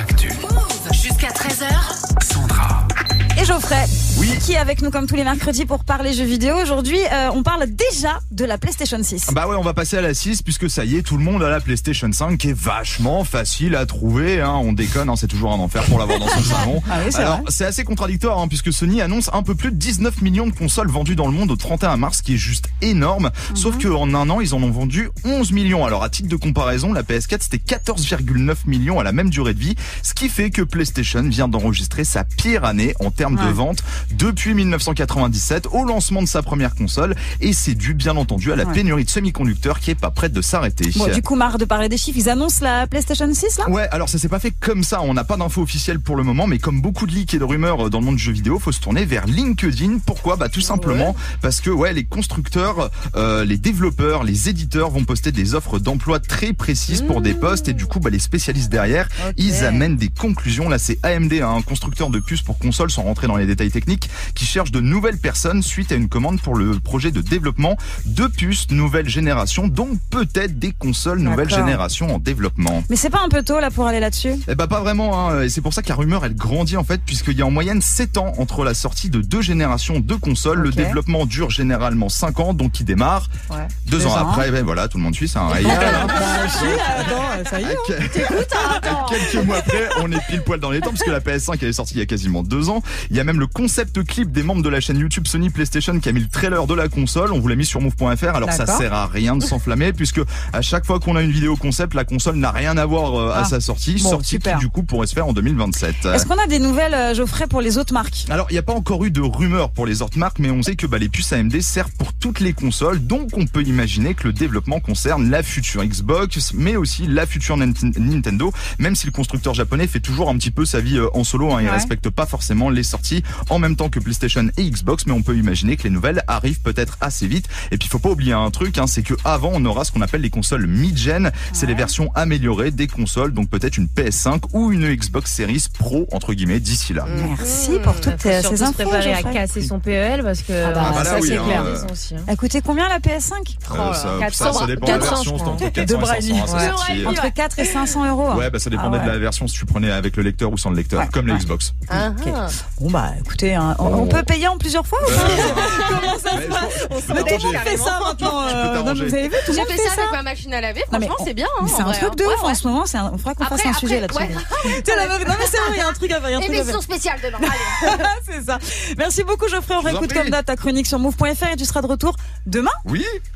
actus. Qui est avec nous comme tous les mercredis pour parler jeux vidéo. Aujourd'hui, euh, on parle déjà de la PlayStation 6. Bah ouais, on va passer à la 6 puisque ça y est, tout le monde a la PlayStation 5 qui est vachement facile à trouver. Hein. On déconne, hein, c'est toujours un enfer pour l'avoir dans son salon. Ah oui, c'est Alors c'est assez contradictoire hein, puisque Sony annonce un peu plus de 19 millions de consoles vendues dans le monde au 31 mars, ce qui est juste énorme. Mhm. Sauf qu'en un an, ils en ont vendu 11 millions. Alors à titre de comparaison, la PS4 c'était 14,9 millions à la même durée de vie, ce qui fait que PlayStation vient d'enregistrer sa pire année en termes de vente depuis 1997 au lancement de sa première console et c'est dû bien entendu à la Ouais. pénurie de semi-conducteurs qui est pas prête de s'arrêter. Bon, du coup, marre de parler des chiffres, ils annoncent la PlayStation 6 là? Ouais, alors ça s'est pas fait comme ça, on n'a pas d'infos officielles pour le moment, mais comme beaucoup de leaks et de rumeurs dans le monde du jeu vidéo, faut se tourner vers LinkedIn. Pourquoi? Bah tout simplement parce que ouais, les constructeurs, euh, les développeurs, les éditeurs vont poster des offres d'emploi très précises pour des postes et du coup bah les spécialistes derrière, ils amènent des conclusions. Là c'est AMD, hein, un constructeur de puces pour consoles sans rentrer dans les détails techniques, qui cherche de nouvelles personnes suite à une commande pour le projet de développement de puces nouvelle génération, donc peut-être des consoles nouvelle génération en développement. Mais c'est pas un peu tôt là pour aller là-dessus? Eh bah pas vraiment, hein. et c'est pour ça que la rumeur elle grandit en fait, puisqu'il y a en moyenne 7 ans entre la sortie de deux générations de consoles. Le développement dure généralement 5 ans, donc il démarre. Ouais. Deux, Deux ans, ans. après, ben voilà, tout le monde suit, c'est un réel. hein. attends, ça y Quelques mois après, on est pile poil dans les temps, parce que la PS5 elle est sortie il y a quasiment deux ans. Il y a même le concept clip des membres de la chaîne YouTube Sony PlayStation qui a mis le trailer de la console. On vous l'a mis sur move.fr. Alors ça sert à rien de s'enflammer, puisque à chaque fois qu'on a une vidéo concept, la console n'a rien à voir euh, à Ah. sa sortie. Bon, sortie super. qui du coup pourrait se faire en 2027. Est-ce qu'on a des nouvelles, euh, Geoffrey, pour les autres marques? Alors, il n'y a pas encore eu de rumeurs pour les autres marques, mais on sait que bah, les puces AMD servent pour toutes les consoles, donc on peut imaginer que le développement concerne la future Xbox, mais aussi la future Nin- Nintendo, même si le constructeur japonais fait toujours un petit peu sa vie euh, en solo, hein, il Ouais. respecte pas forcément les sorties en même temps que PlayStation et Xbox, mais on peut imaginer que les nouvelles arrivent peut-être assez vite. Et puis, il faut pas oublier un truc, hein, c'est que avant on aura ce qu'on appelle les consoles mid-gen, c'est les versions améliorées des consoles, donc peut-être une PS5 ou une Xbox Series Pro entre guillemets d'ici là. Merci pour toutes euh, ces se infos. préparer à casser son PEL parce que Ah bah, Ah bah là, ça oui, c'est hein, clair. euh, hein. Elle coûtait combien la PS5 Oh Euh, ça, 400, ça, ça dépend de la 400, version, entre 400 De et Brady. 500, hein, ça Ouais. sortit. Entre 4 et 500 euros. Ouais, bah ça dépendait Ah ouais. de la version si tu prenais avec le lecteur ou sans le lecteur, Ouais, comme les ouais. Xbox. Ah, Ok. ah. Bon bah écoutez, hein, on, on Oh. peut payer en plusieurs fois ou pas Comment ça se passe Mais tout le monde fait ça maintenant. Euh, vous avez vu, tout le J'ai monde fait ça avec ma machine à laver, franchement on- c'est bien. hein, c'est un truc de hein. ouf Ouais, en ce moment. On fera qu'on fasse un sujet là-dessus. Non mais c'est vrai, il y a un truc à faire. Émission spéciale demain. C'est ça. Merci beaucoup Geoffrey. On réécoute comme date ta chronique sur move.fr et tu seras de retour demain. Oui,